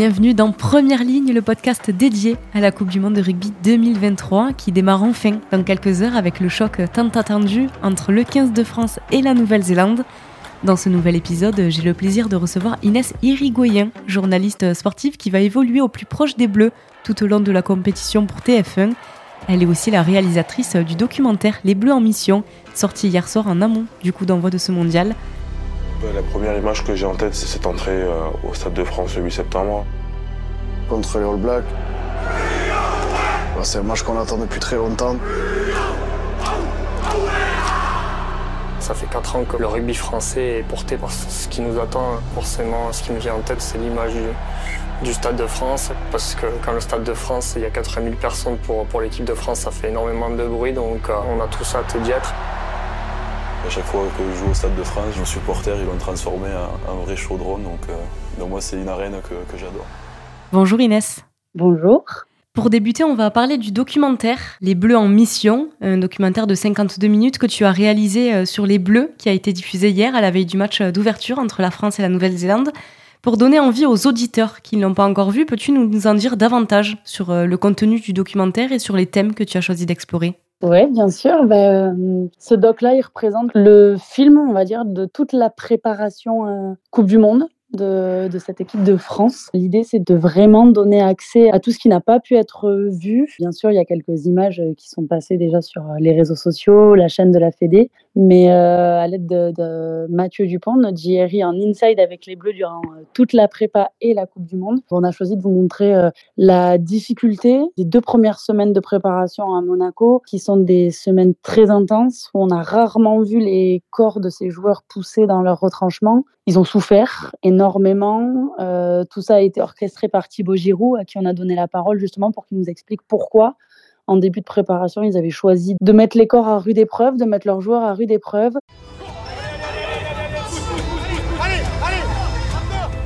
Bienvenue dans Première Ligne, le podcast dédié à la Coupe du Monde de rugby 2023 qui démarre enfin dans quelques heures avec le choc tant attendu entre le 15 de France et la Nouvelle-Zélande. Dans ce nouvel épisode, j'ai le plaisir de recevoir Inès Irigoyen, journaliste sportive qui va évoluer au plus proche des Bleus tout au long de la compétition pour TF1. Elle est aussi la réalisatrice du documentaire Les Bleus en mission, sorti hier soir en amont du coup d'envoi de ce mondial. La première image que j'ai en tête, c'est cette entrée euh, au Stade de France le 8 septembre. Contre les All Blacks. C'est un match qu'on attend depuis très longtemps. Ça fait 4 ans que le rugby français est porté par ce qui nous attend. Forcément, ce qui me vient en tête, c'est l'image du, Stade de France. Parce que quand le Stade de France, il y a 80 000 personnes pour, pour l'équipe de France, ça fait énormément de bruit. Donc euh, on a tous hâte d'y être. À chaque fois que je joue au Stade de France, nos supporters ils l'ont transformé en un vrai chaudron. Donc, euh, donc moi, c'est une arène que, que j'adore. Bonjour Inès. Bonjour. Pour débuter, on va parler du documentaire Les Bleus en mission, un documentaire de 52 minutes que tu as réalisé euh, sur les Bleus, qui a été diffusé hier à la veille du match d'ouverture entre la France et la Nouvelle-Zélande. Pour donner envie aux auditeurs qui ne l'ont pas encore vu, peux-tu nous en dire davantage sur euh, le contenu du documentaire et sur les thèmes que tu as choisi d'explorer? Oui, bien sûr. Ben, ce doc-là, il représente le film, on va dire, de toute la préparation euh, Coupe du Monde de, cette équipe de France. L'idée, c'est de vraiment donner accès à tout ce qui n'a pas pu être vu. Bien sûr, il y a quelques images qui sont passées déjà sur les réseaux sociaux, la chaîne de la Fédé, mais euh, à l'aide de, Mathieu Dupont, notre JRI en inside avec les Bleus durant euh, toute la prépa et la Coupe du Monde, on a choisi de vous montrer euh, la difficulté des deux premières semaines de préparation à Monaco, qui sont des semaines très intenses, où on a rarement vu les corps de ces joueurs pousser dans leur retranchement. Ils ont souffert énormément. Tout ça a été orchestré par Thibaut Giroud, à qui on a donné la parole justement pour qu'il nous explique pourquoi en début de préparation, ils avaient choisi de mettre les corps à rude épreuve, de mettre leurs joueurs à rude épreuve.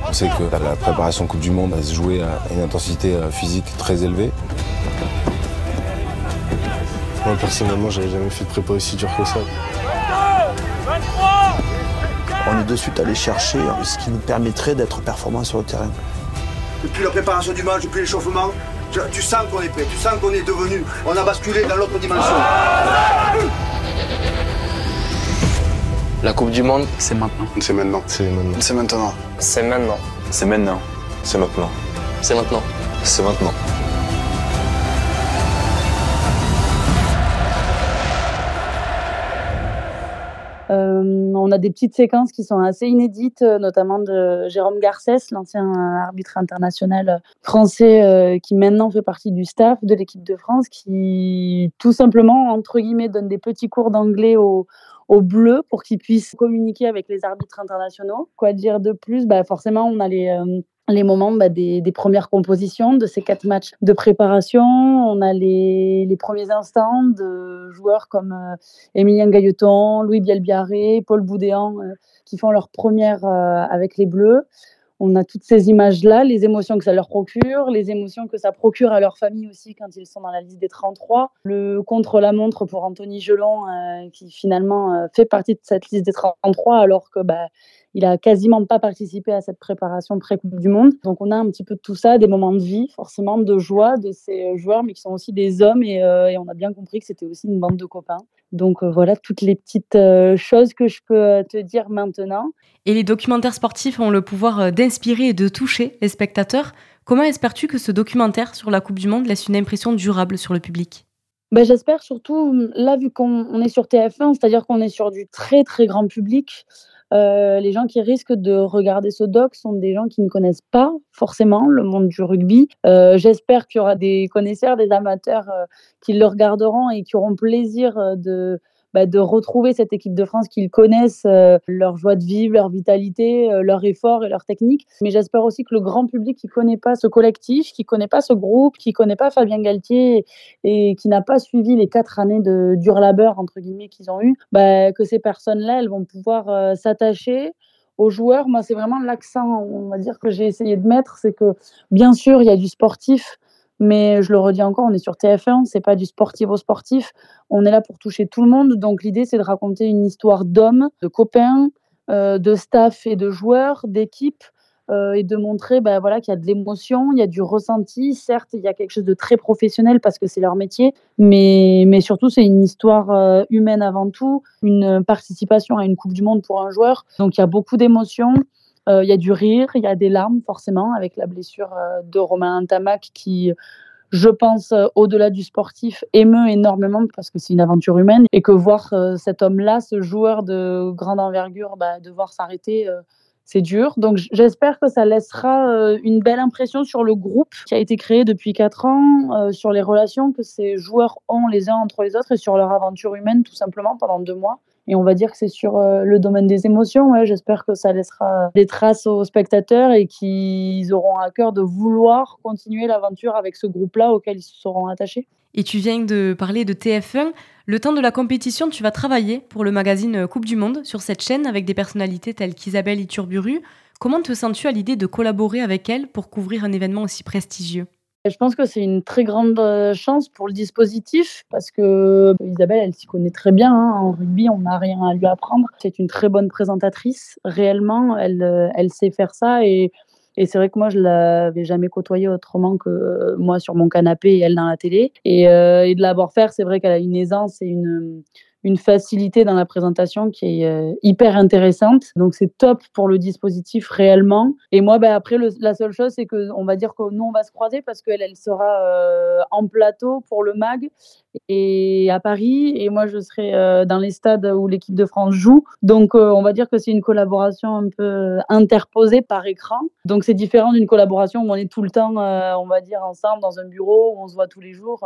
On sait que la préparation Coupe du Monde va se jouer à une intensité euh, physique très élevée. Moi personnellement, j'avais jamais fait de prépa aussi dur que ça. On est de suite allé chercher ce qui nous permettrait d'être performants sur le terrain. Depuis la préparation du match, depuis l'échauffement, tu sens qu'on est prêt, tu sens qu'on est devenu, on a basculé dans l'autre dimension. La Coupe du Monde, c'est maintenant. C'est maintenant. C'est maintenant. C'est maintenant. C'est maintenant. C'est maintenant. C'est maintenant. C'est maintenant. C'est maintenant. On a des petites séquences qui sont assez inédites, euh, notamment de Jérôme Garcès, l'ancien arbitre international français euh, qui maintenant fait partie du staff de l'équipe de France, qui tout simplement, entre guillemets, donne des petits cours d'anglais aux, aux Bleus pour qu'ils puissent communiquer avec les arbitres internationaux. Quoi dire de plus? Bah Forcément, on a les, les moments bah, des, premières compositions de ces quatre matchs de préparation. On a les, les premiers instants de joueurs comme euh, Emilien Gailleton, Louis Bielbiaré, Paul Boudéan, euh, qui font leur première euh, avec les Bleus. On a toutes ces images-là, les émotions que ça leur procure, les émotions que ça procure à leur famille aussi quand ils sont dans la liste des 33. Le contre-la-montre pour Anthony Gelon, euh, qui finalement fait partie de cette liste des 33, alors que bah, il a quasiment pas participé à cette préparation pré-Coupe du Monde. Donc on a un petit peu de tout ça, des moments de vie, forcément de joie de ces joueurs, mais qui sont aussi des hommes et, euh, et on a bien compris que c'était aussi une bande de copains. Donc euh, voilà toutes les petites euh, choses que je peux euh, te dire maintenant. Et les documentaires sportifs ont le pouvoir euh, d'inspirer et de toucher les spectateurs. Comment espères-tu que ce documentaire sur la Coupe du Monde laisse une impression durable sur le public? Ben, J'espère surtout, là vu qu'on est sur TF1, c'est-à-dire qu'on est sur du très très grand public, euh, les gens qui risquent de regarder ce doc sont des gens qui ne connaissent pas forcément le monde du rugby. Euh, J'espère qu'il y aura des connaisseurs, des amateurs euh, qui le regarderont et qui auront plaisir de bah, de retrouver cette équipe de France qu'ils connaissent, euh, leur joie de vivre, leur vitalité, euh, leur effort et leur technique. Mais j'espère aussi que le grand public qui connaît pas ce collectif, qui connaît pas ce groupe, qui connaît pas Fabien Galtier et qui n'a pas suivi les quatre années de dur labeur entre guillemets qu'ils ont eu, bah, que ces personnes-là, elles vont pouvoir euh, s'attacher aux joueurs. Moi, c'est vraiment l'accent, on va dire, que j'ai essayé de mettre, c'est que bien sûr, il y a du sportif, mais je le redis encore, on est sur TF1, c'est pas du sportif au sportif. On est là pour toucher tout le monde. Donc l'idée, c'est de raconter une histoire d'hommes, de copains, de staff et de joueurs, d'équipe, et de montrer bah, voilà, qu'il y a de l'émotion, il y a du ressenti. Certes, il y a quelque chose de très professionnel parce que c'est leur métier, mais, mais surtout, c'est une histoire humaine avant tout, une participation à une Coupe du Monde pour un joueur. Donc, il y a beaucoup d'émotions. Il y a du rire, il y a des larmes forcément avec la blessure de Romain Tamac qui, je pense, au-delà du sportif, émeut énormément parce que c'est une aventure humaine et que voir cet homme-là, ce joueur de grande envergure, bah, devoir s'arrêter, c'est dur. Donc j'espère que ça laissera euh, une belle impression sur le groupe qui a été créé depuis quatre ans, euh, sur les relations que ces joueurs ont les uns entre les autres et sur leur aventure humaine tout simplement pendant deux mois. Et on va dire que c'est sur euh, le domaine des émotions. J'espère que ça laissera des traces aux spectateurs et qu'ils auront à cœur de vouloir continuer l'aventure avec ce groupe-là auquel ils se seront attachés. Et tu viens de parler de TF1. Le temps de la compétition, tu vas travailler pour le magazine Coupe du Monde sur cette chaîne avec des personnalités telles qu'Isabelle Iturburu. Comment te sens-tu à l'idée de collaborer avec elle pour couvrir un événement aussi prestigieux? Je pense que c'est une très grande euh, chance pour le dispositif parce que Isabelle, elle s'y connaît très bien. Hein. En rugby, on n'a rien à lui apprendre. C'est une très bonne présentatrice. Réellement, elle, euh, elle sait faire ça et et c'est vrai que moi, je l'avais jamais côtoyée autrement que euh, moi sur mon canapé et elle dans la télé. Et, euh, et de l'avoir faire, c'est vrai qu'elle a une aisance et une, une facilité dans la présentation qui est euh, hyper intéressante. Donc c'est top pour le dispositif réellement. Et moi, ben, après, la seule chose, c'est que on va dire que nous, on va se croiser parce qu'elle, elle sera euh, en plateau pour le MAG et à Paris. Et moi, je serai euh, dans les stades où l'équipe de France joue. Donc on va dire que c'est une collaboration un peu interposée par écran. Donc c'est différent d'une collaboration où on est tout le temps, on va dire, ensemble dans un bureau où on se voit tous les jours.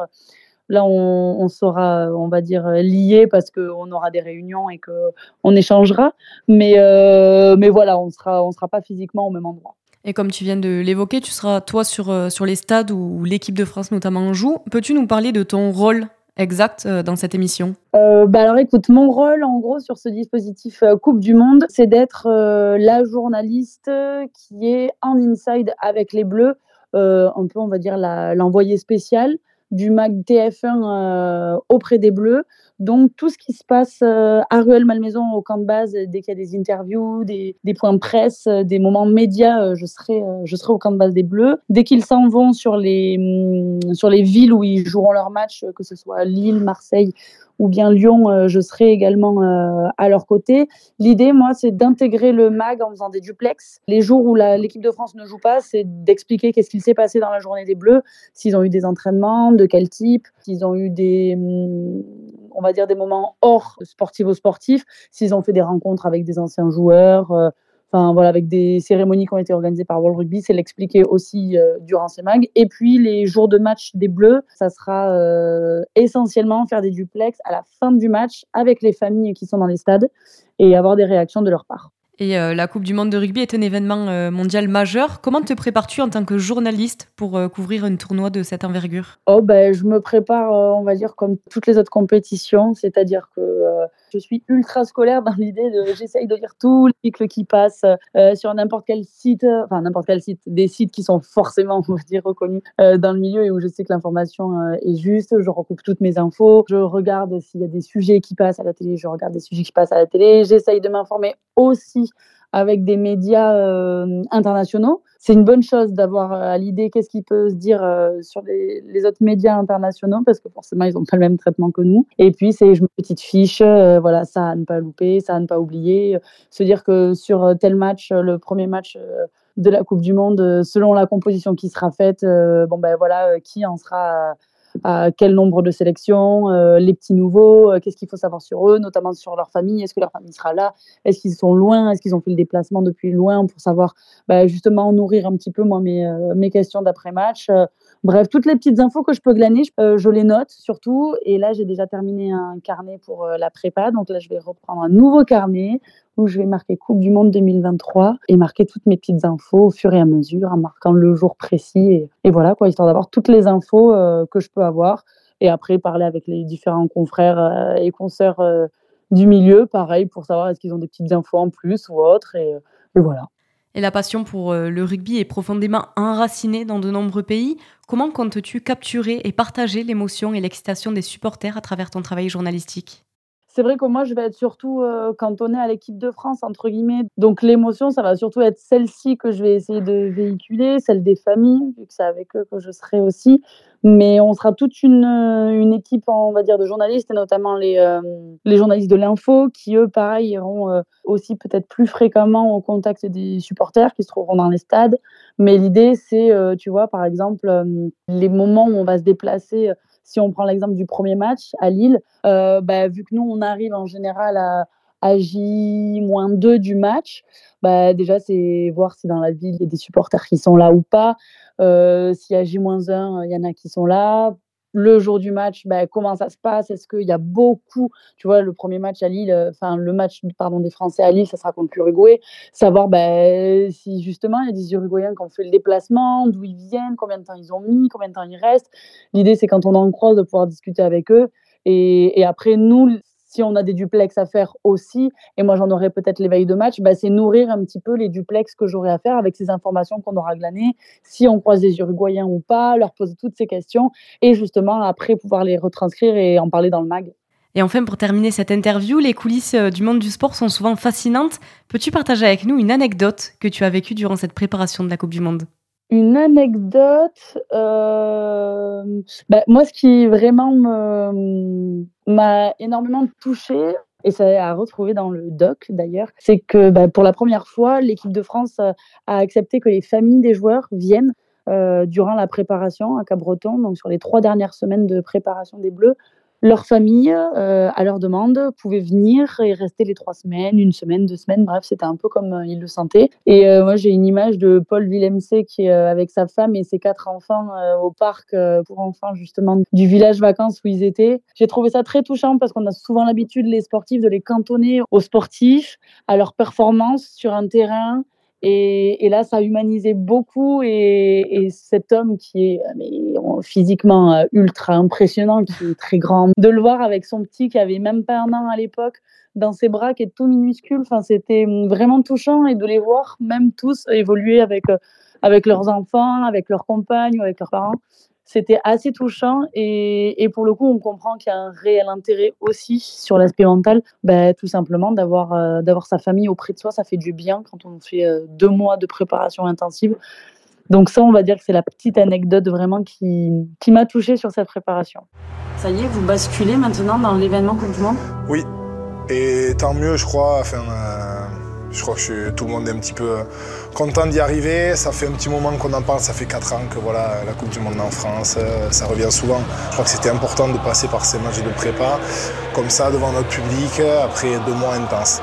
Là, on, sera, on va dire, liés parce qu'on aura des réunions et qu'on échangera. Mais, euh, mais voilà, on sera, on sera pas physiquement au même endroit. Et comme tu viens de l'évoquer, tu seras toi sur, euh, sur les stades où l'équipe de France notamment joue. Peux-tu nous parler de ton rôle exact euh, dans cette émission? Bah alors écoute, mon rôle en gros sur ce dispositif Coupe du Monde, c'est d'être la journaliste qui est en inside avec les Bleus, un peu on va dire l'envoyé spécial du MAG TF1 euh, auprès des Bleus. Donc tout ce qui se passe euh, à Ruelle-Malmaison au camp de base, dès qu'il y a des interviews, des, points de presse, euh, des moments médias, je, serai, je serai au camp de base des Bleus. Dès qu'ils s'en vont sur les, mm, sur les villes où ils joueront leur match, que ce soit Lille, Marseille ou bien Lyon, je serai également à leur côté. L'idée, moi, c'est d'intégrer le MAG en faisant des duplex. Les jours où l'équipe de France ne joue pas, c'est d'expliquer qu'est-ce qu'il s'est passé dans la journée des Bleus, s'ils ont eu des entraînements, de quel type, s'ils ont eu des, hum, on va dire, des moments hors sportivo-sportifs, s'ils ont fait des rencontres avec des anciens joueurs. Euh, Enfin, voilà, avec des cérémonies qui ont été organisées par World Rugby, c'est l'expliquer aussi euh, durant ces mags. Et puis, les jours de match des Bleus, ça sera euh, essentiellement faire des duplex à la fin du match avec les familles qui sont dans les stades et avoir des réactions de leur part. Et euh, la Coupe du Monde de rugby est un événement euh, mondial majeur. Comment te prépares-tu en tant que journaliste pour euh, couvrir un tournoi de cette envergure? Oh ben, je me prépare, on va dire, comme toutes les autres compétitions, c'est-à-dire que je suis ultra scolaire dans l'idée de, j'essaye de lire tous les articles qui passent sur n'importe quel site, enfin n'importe quel site, des sites qui sont forcément, on va dire, reconnus dans le milieu et où je sais que l'information est juste. Je recoupe toutes mes infos, je regarde s'il y a des sujets qui passent à la télé, je regarde des sujets qui passent à la télé. J'essaye de m'informer aussi avec des médias euh, internationaux. C'est une bonne chose d'avoir euh, à l'idée qu'est-ce qui peut se dire euh, sur les, autres médias internationaux parce que forcément ils n'ont pas le même traitement que nous. Et puis c'est une petite fiche, voilà ça à ne pas louper, ça à ne pas oublier, se dire que sur tel match, le premier match de la Coupe du Monde, selon la composition qui sera faite, bon ben voilà qui en sera quel nombre de sélections, euh, les petits nouveaux, euh, qu'est-ce qu'il faut savoir sur eux, notamment sur leur famille, est-ce que leur famille sera là, est-ce qu'ils sont loin, est-ce qu'ils ont fait le déplacement depuis loin pour savoir bah, justement nourrir un petit peu moi mes, euh, mes questions d'après-match? Bref, toutes les petites infos que je peux glaner, je, je les note surtout. Et là, j'ai déjà terminé un carnet pour la prépa, donc là, je vais reprendre un nouveau carnet où je vais marquer Coupe du Monde 2023 et marquer toutes mes petites infos au fur et à mesure, en marquant le jour précis. Et, voilà, quoi, histoire d'avoir toutes les infos euh, que je peux avoir. Et après, parler avec les différents confrères euh, et consoeurs euh, du milieu, pareil, pour savoir est-ce qu'ils ont des petites infos en plus ou autre. Et voilà. Et la passion pour le rugby est profondément enracinée dans de nombreux pays. Comment comptes-tu capturer et partager l'émotion et l'excitation des supporters à travers ton travail journalistique? C'est vrai que moi, je vais être surtout euh, cantonnée à l'équipe de France, entre guillemets. Donc, l'émotion, ça va surtout être celle-ci que je vais essayer de véhiculer, celle des familles, vu que c'est avec eux que je serai aussi. Mais on sera toute une, une équipe, on va dire, de journalistes, et notamment les, euh, journalistes de l'info, qui, eux, pareil, iront euh, aussi peut-être plus fréquemment au contact des supporters qui se trouveront dans les stades. Mais l'idée, c'est, tu vois, par exemple, les moments où on va se déplacer si on prend l'exemple du premier match à Lille, euh, bah, vu que nous, on arrive en général à, J-2 du match, bah, déjà, c'est voir si dans la ville, il y a des supporters qui sont là ou pas. Euh, S'il y a J-1, il y en a qui sont là le jour du match, ben, comment ça se passe? Est-ce qu'il y a beaucoup, tu vois, le premier match à Lille, euh, enfin le match pardon des Français à Lille, ça sera contre l'Uruguay, savoir ben, si justement il y a des Uruguayens qui ont fait le déplacement, d'où ils viennent, combien de temps ils ont mis, combien de temps ils restent. L'idée c'est quand on en croise de pouvoir discuter avec eux. Et après nous, si on a des duplex à faire aussi, et moi j'en aurai peut-être l'éveil de match, bah, c'est nourrir un petit peu les duplex que j'aurai à faire avec ces informations qu'on aura glanées, si on croise des Uruguayens ou pas, leur poser toutes ces questions, et justement après pouvoir les retranscrire et en parler dans le mag. Et enfin, pour terminer cette interview, les coulisses euh, du monde du sport sont souvent fascinantes. Peux-tu partager avec nous une anecdote que tu as vécue durant cette préparation de la Coupe du Monde? Une anecdote, euh, bah, moi, ce qui vraiment m'a énormément touchée, et ça a retrouvé dans le doc d'ailleurs, c'est que bah, pour la première fois, l'équipe de France a accepté que les familles des joueurs viennent euh, durant la préparation à Cabreton, donc sur les trois dernières semaines de préparation des Bleus, leur famille, euh, à leur demande, pouvait venir et rester les trois semaines, une semaine, deux semaines, bref, c'était un peu comme euh, ils le sentaient. Et euh, moi, j'ai une image de Paul Villemc qui est avec sa femme et ses quatre enfants au parc pour enfants, justement, du village vacances où ils étaient. J'ai trouvé ça très touchant parce qu'on a souvent l'habitude, les sportifs, de les cantonner aux sportifs, à leur performance sur un terrain. Et, là, ça a humanisé beaucoup. Et, et cet homme qui est mais, physiquement euh, ultra impressionnant, qui est très grand, de le voir avec son petit qui avait même pas un an à l'époque dans ses bras, qui est tout minuscule, c'était vraiment touchant. Et de les voir, même tous, évoluer avec, euh, avec leurs enfants, avec leurs compagnes avec leurs parents, c'était assez touchant et, et, pour le coup, on comprend qu'il y a un réel intérêt aussi sur l'aspect mental. Bah, tout simplement, d'avoir euh, d'avoir sa famille auprès de soi, ça fait du bien quand on fait euh, deux mois de préparation intensive. Donc ça, on va dire que c'est la petite anecdote vraiment qui, qui m'a touchée sur cette préparation. Ça y est, vous basculez maintenant dans l'événement Coupe du Monde? Oui, et tant mieux, je crois. Enfin, euh, je crois que tout le monde est un petit peu content d'y arriver. Ça fait un petit moment qu'on en parle, ça fait 4 ans que voilà, la Coupe du Monde en France, euh, ça revient souvent. Je crois que c'était important de passer par ces matchs de prépa, comme ça, devant notre public, après deux mois intenses.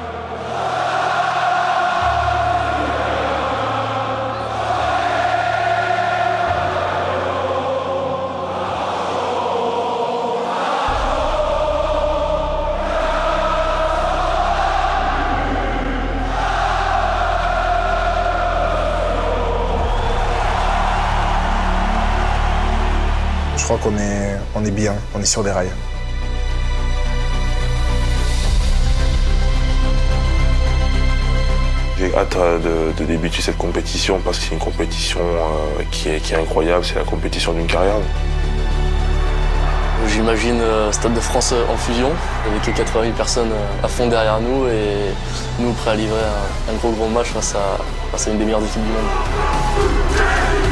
Qu'on est, on est bien, on est sur des rails. J'ai hâte euh, de, débuter cette compétition parce que c'est une compétition euh, qui, est, incroyable, c'est la compétition d'une carrière. J'imagine euh, Stade de France en fusion, avec les 80 000 personnes à fond derrière nous et nous prêts à livrer un, gros gros match face à, face à une des meilleures équipes du monde.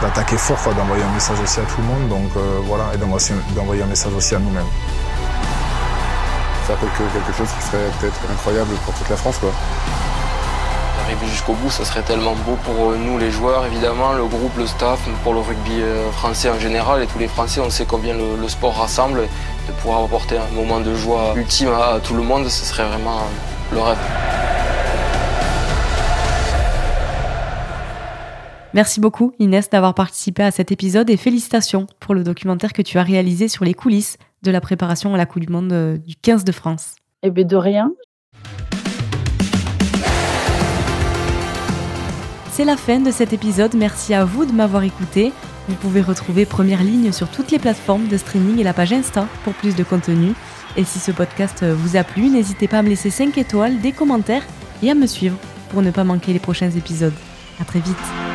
D'attaquer fort, d'envoyer un message aussi à tout le monde, donc euh, voilà, et d'envoyer un message aussi à nous-mêmes. Faire quelque, quelque chose qui serait peut-être incroyable pour toute la France, quoi. Arriver jusqu'au bout, ça serait tellement beau pour euh, nous les joueurs, évidemment, le groupe, le staff, pour le rugby euh, français en général et tous les Français, on sait combien le, sport rassemble. De pouvoir apporter un moment de joie ultime à tout le monde, ce serait vraiment le rêve. Merci beaucoup Inès d'avoir participé à cet épisode et félicitations pour le documentaire que tu as réalisé sur les coulisses de la préparation à la Coupe du Monde euh, du 15 de France. Eh bien de rien. C'est la fin de cet épisode, merci à vous de m'avoir écouté. Vous pouvez retrouver Première Ligne sur toutes les plateformes de streaming et la page Insta pour plus de contenu. Et si ce podcast vous a plu, n'hésitez pas à me laisser 5 étoiles, des commentaires et à me suivre pour ne pas manquer les prochains épisodes. A très vite